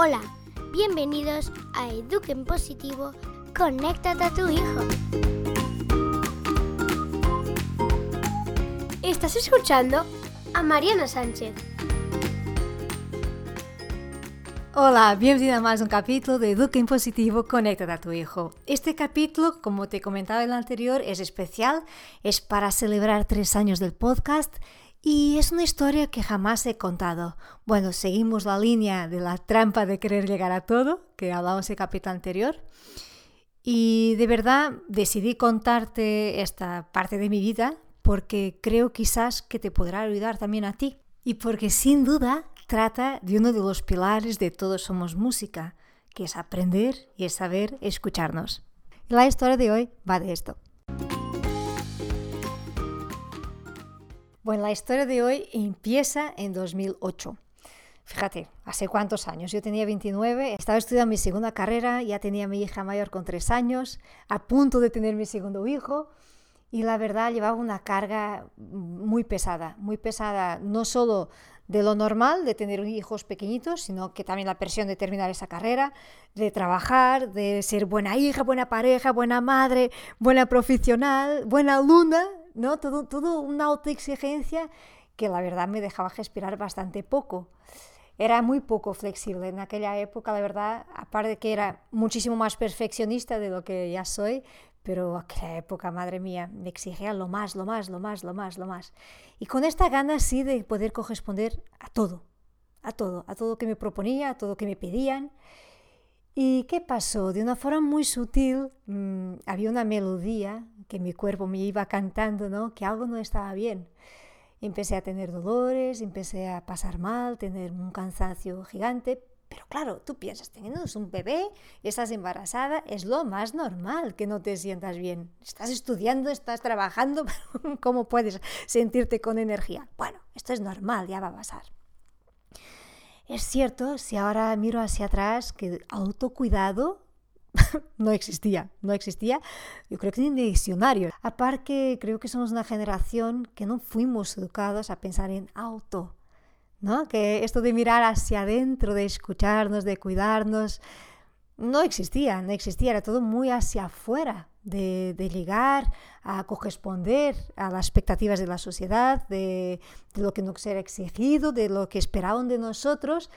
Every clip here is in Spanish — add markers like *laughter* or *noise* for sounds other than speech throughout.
Hola, bienvenidos a Eduquen Positivo, conéctate a tu hijo. Estás escuchando a Mariana Sánchez. Hola, bienvenida a más un capítulo de Educa en Positivo, Conéctate a tu hijo. Este capítulo, como te comentaba en el anterior, es especial, es para celebrar tres años del podcast y es una historia que jamás he contado. Bueno, seguimos la línea de la trampa de querer llegar a todo, que hablamos en el capítulo anterior. Y de verdad decidí contarte esta parte de mi vida porque creo quizás que te podrá ayudar también a ti. Y porque sin duda trata de uno de los pilares de Todos Somos Música, que es aprender y es saber escucharnos. La historia de hoy va de esto. Bueno, la historia de hoy empieza en 2008. Fíjate, hace cuántos años. Yo tenía 29, estaba estudiando mi segunda carrera, ya tenía mi hija mayor con tres años, a punto de tener mi segundo hijo. Y la verdad llevaba una carga muy pesada, muy pesada, no solo de lo normal, de tener hijos pequeñitos, sino que también la presión de terminar esa carrera, de trabajar, de ser buena hija, buena pareja, buena madre, buena profesional, buena alumna, ¿no? Todo, todo una autoexigencia que la verdad me dejaba respirar bastante poco. Era muy poco flexible en aquella época, la verdad, aparte de que era muchísimo más perfeccionista de lo que ya soy, pero aquella época, madre mía, me exigía lo más, lo más, lo más, lo más, lo más. Y con esta gana sí de poder corresponder a todo, a todo, a todo que me proponía, a todo que me pedían. ¿Y qué pasó? De una forma muy sutil mmm, había una melodía que mi cuerpo me iba cantando, ¿no? Que algo no estaba bien. Empecé a tener dolores, empecé a pasar mal, tener un cansancio gigante. Pero claro, tú piensas, teniendo un bebé, estás embarazada, es lo más normal que no te sientas bien. Estás estudiando, estás trabajando, *laughs* ¿cómo puedes sentirte con energía? Bueno, esto es normal, ya va a pasar. Es cierto, si ahora miro hacia atrás, que autocuidado *laughs* no existía, no existía, yo creo que ni en diccionario. Aparte, creo que somos una generación que no fuimos educados a pensar en auto, ¿no? Que esto de mirar hacia adentro, de escucharnos, de cuidarnos, no existía, no existía, era todo muy hacia afuera, de, de llegar a corresponder a las expectativas de la sociedad, de, lo que nos era exigido, de lo que esperaban de nosotros.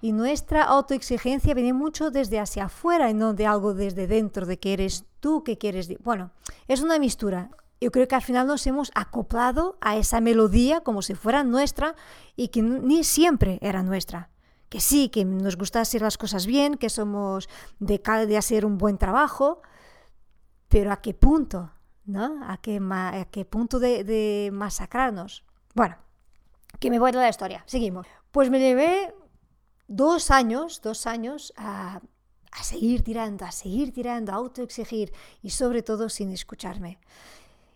Y nuestra autoexigencia viene mucho desde hacia afuera y no de algo desde dentro, de que eres tú que quieres. Bueno, es una mistura. Yo creo que al final nos hemos acoplado a esa melodía como si fuera nuestra y que ni siempre era nuestra. Que sí, que nos gusta hacer las cosas bien, que somos de, de hacer un buen trabajo, pero ¿a qué punto? ¿No? ¿A qué, a qué punto de, de masacrarnos? Bueno, que me voy de la historia. Seguimos. Pues me llevé dos años, dos años a, a, seguir tirando, a seguir tirando, a autoexigir y sobre todo sin escucharme.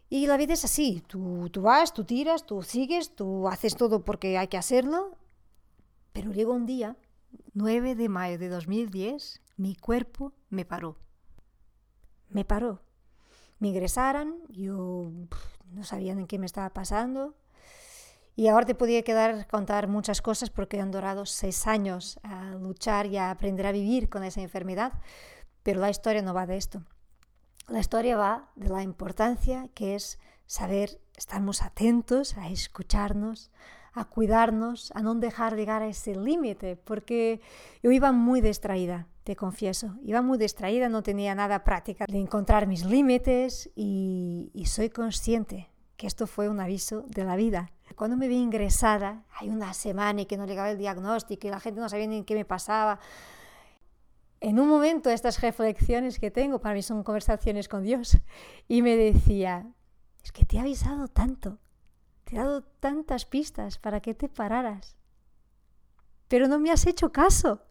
Y la vida es así, tú, tú vas, tú tiras, tú sigues, tú haces todo porque hay que hacerlo, pero llegó un día, 9 de mayo de 2010, mi cuerpo me paró. Me paró. Me ingresaron, yo no sabía en qué me estaba pasando, y ahora te podía quedar contar muchas cosas porque han durado seis años a luchar y a aprender a vivir con esa enfermedad, pero la historia no va de esto. La historia va de la importancia que es saber estarnos atentos, a escucharnos, a cuidarnos, a no dejar llegar a ese límite, porque yo iba muy distraída, te confieso, iba muy distraída, no tenía nada práctica de encontrar mis límites y, soy consciente que esto fue un aviso de la vida. Cuando me vi ingresada, hay una semana y que no llegaba el diagnóstico y la gente no sabía ni qué me pasaba. En un momento estas reflexiones que tengo, para mí son conversaciones con Dios, y me decía, es que te he avisado tanto, te he dado tantas pistas para que te pararas, pero no me has hecho caso.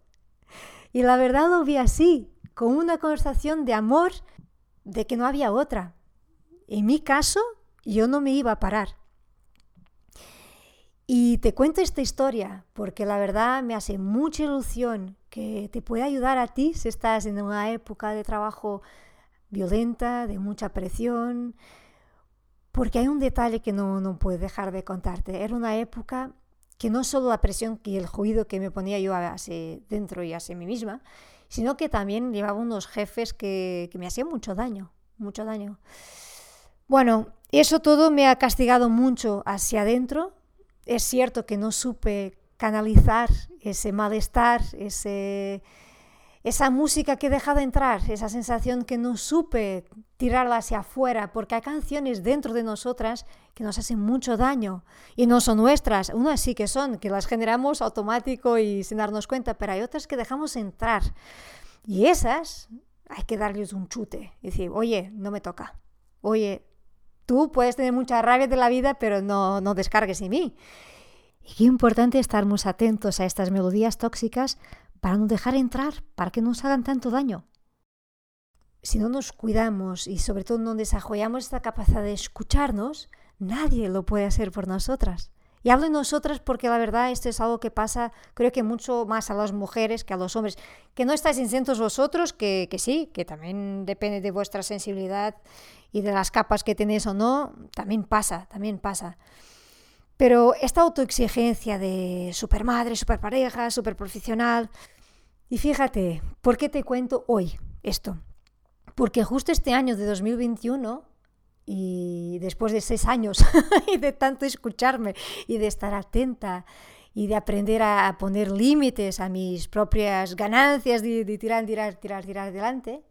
Y la verdad lo vi así, con una conversación de amor, de que no había otra. En mi caso, yo no me iba a parar. Y te cuento esta historia porque la verdad me hace mucha ilusión que te pueda ayudar a ti si estás en una época de trabajo violenta, de mucha presión, porque hay un detalle que no, no puedo dejar de contarte. Era una época que no solo la presión y el juicio que me ponía yo hacia dentro y hacia mí misma, sino que también llevaba unos jefes que, que me hacían mucho daño, mucho daño. Bueno, eso todo me ha castigado mucho hacia adentro. Es cierto que no supe canalizar ese malestar, ese, esa música que he dejado entrar, esa sensación que no supe tirarla hacia afuera, porque hay canciones dentro de nosotras que nos hacen mucho daño y no son nuestras. Unas sí que son, que las generamos automático y sin darnos cuenta, pero hay otras que dejamos entrar. Y esas hay que darles un chute y decir, oye, no me toca. Oye, tú puedes tener mucha rabia de la vida, pero no, no descargues en mí. Y qué importante estarmos atentos a estas melodías tóxicas para no dejar entrar, para que no nos hagan tanto daño. Si no nos cuidamos y sobre todo no desarrollamos esta capacidad de escucharnos, nadie lo puede hacer por nosotras. Y hablo de nosotras porque la verdad esto es algo que pasa creo que mucho más a las mujeres que a los hombres. Que no estáis incentos vosotros, que, que sí, que también depende de vuestra sensibilidad y de las capas que tenéis o no, también pasa, también pasa. Pero esta autoexigencia de supermadre, superpareja, superprofesional... Y fíjate, ¿por qué te cuento hoy esto? Porque justo este año de 2021 y después de seis años *laughs* y de tanto escucharme y de estar atenta y de aprender a poner límites a mis propias ganancias de, de tirar, tirar, tirar, tirar adelante,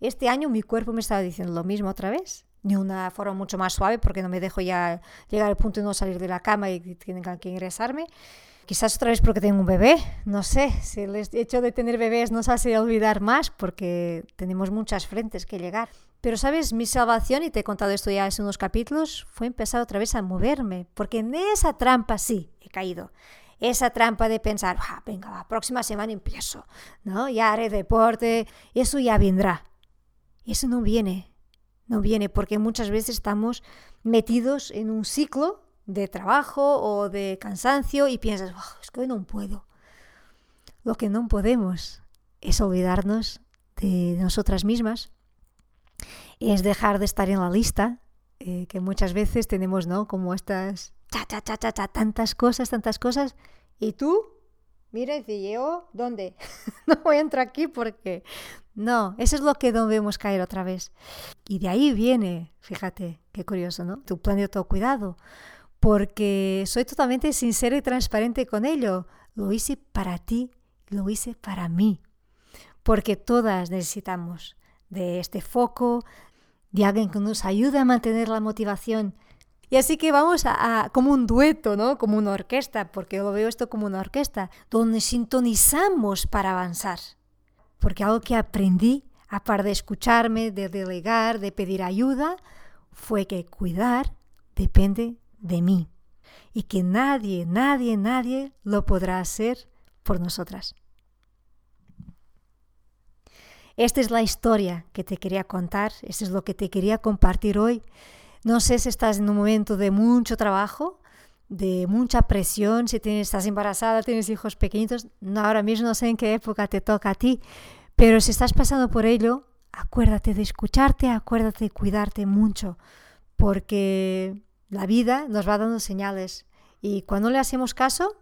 este año mi cuerpo me estaba diciendo lo mismo otra vez de una forma mucho más suave porque no me dejo ya llegar al punto de no salir de la cama y tengan que ingresarme. Quizás otra vez porque tengo un bebé, no sé, si el hecho de tener bebés nos hace olvidar más porque tenemos muchas frentes que llegar. Pero sabes, mi salvación, y te he contado esto ya hace unos capítulos, fue empezar otra vez a moverme, porque en esa trampa sí he caído. Esa trampa de pensar, ah, venga, la próxima semana empiezo, ¿no? Ya haré deporte, eso ya vendrá. Eso no viene, no viene porque muchas veces estamos metidos en un ciclo de trabajo o de cansancio y piensas, es que hoy no puedo. Lo que no podemos es olvidarnos de nosotras mismas, es dejar de estar en la lista, eh, que muchas veces tenemos, ¿no? Como estas, cha, cha, cha, cha, tantas cosas, tantas cosas, y tú, mira, dice yo, ¿dónde? *laughs* no voy a entrar aquí porque no, eso es lo que debemos caer otra vez. Y de ahí viene, fíjate, qué curioso, ¿no? Tu plan de autocuidado. Porque soy totalmente sincera y transparente con ello. Lo hice para ti, lo hice para mí. Porque todas necesitamos de este foco, de alguien que nos ayude a mantener la motivación. Y así que vamos a, como un dueto, ¿no? Como una orquesta, porque yo lo veo esto como una orquesta, donde sintonizamos para avanzar porque algo que aprendí, aparte de escucharme, de delegar, de pedir ayuda, fue que cuidar depende de mí y que nadie, nadie, nadie lo podrá hacer por nosotras. Esta es la historia que te quería contar, esto es lo que te quería compartir hoy. No sé si estás en un momento de mucho trabajo, de mucha presión, si tienes, estás embarazada, tienes hijos pequeñitos, no, ahora mismo no sé en qué época te toca a ti, pero si estás pasando por ello, acuérdate de escucharte, acuérdate de cuidarte mucho, porque la vida nos va dando señales y cuando le hacemos caso,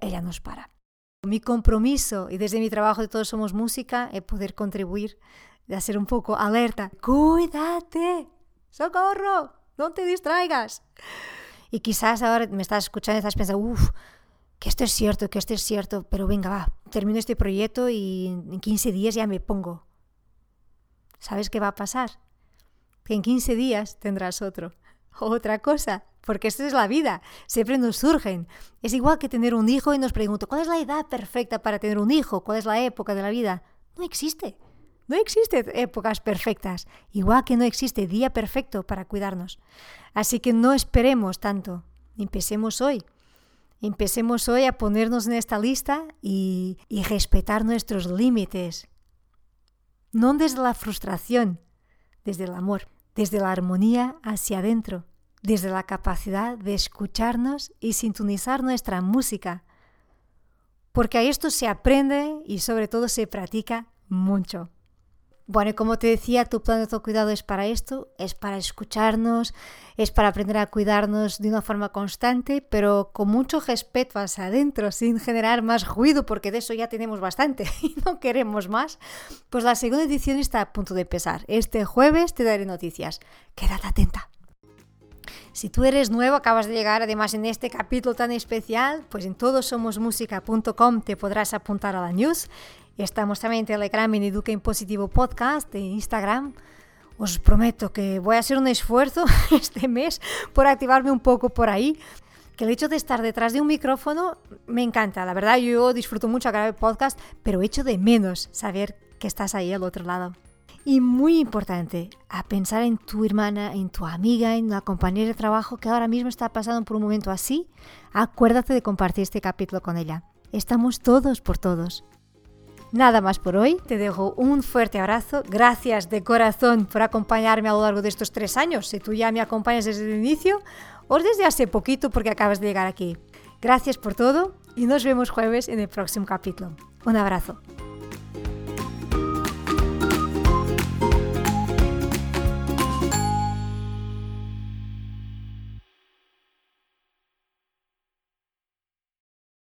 ella nos para. Mi compromiso y desde mi trabajo de Todos Somos Música es poder contribuir, de hacer un poco alerta. Cuídate, socorro, no te distraigas. Y quizás ahora me estás escuchando y estás pensando, uff, que esto es cierto, que esto es cierto, pero venga, va, termino este proyecto y en 15 días ya me pongo. ¿Sabes qué va a pasar? Que en 15 días tendrás otro, otra cosa, porque esta es la vida, siempre nos surgen. Es igual que tener un hijo y nos pregunto, ¿cuál es la edad perfecta para tener un hijo? ¿Cuál es la época de la vida? No existe. No existen épocas perfectas, igual que no existe día perfecto para cuidarnos. Así que no esperemos tanto. Empecemos hoy. Empecemos hoy a ponernos en esta lista y, respetar nuestros límites. No desde la frustración, desde el amor, desde la armonía hacia adentro, desde la capacidad de escucharnos y sintonizar nuestra música. Porque a esto se aprende y sobre todo se practica mucho. Bueno, y como te decía, tu plan de autocuidado es para esto, es para escucharnos, es para aprender a cuidarnos de una forma constante, pero con mucho respeto hacia adentro, sin generar más ruido, porque de eso ya tenemos bastante *laughs* y no queremos más. Pues la segunda edición está a punto de empezar. Este jueves te daré noticias. Quédate atenta. Si tú eres nuevo, acabas de llegar además en este capítulo tan especial, pues en todosomosmusica.com te podrás apuntar a la news Estamos también en Telegram, en Educa en Positivo Podcast, en Instagram. Os prometo que voy a hacer un esfuerzo *laughs* este mes por activarme un poco por ahí. Que el hecho de estar detrás de un micrófono me encanta. La verdad, yo disfruto mucho grabar podcast, pero echo de menos saber que estás ahí al otro lado. Y muy importante, a pensar en tu hermana, en tu amiga, en la compañera de trabajo que ahora mismo está pasando por un momento así. Acuérdate de compartir este capítulo con ella. Estamos todos por todos. Nada más por hoy, te dejo un fuerte abrazo, gracias de corazón por acompañarme a lo largo de estos tres años, si tú ya me acompañas desde el inicio o desde hace poquito porque acabas de llegar aquí. Gracias por todo y nos vemos jueves en el próximo capítulo. Un abrazo.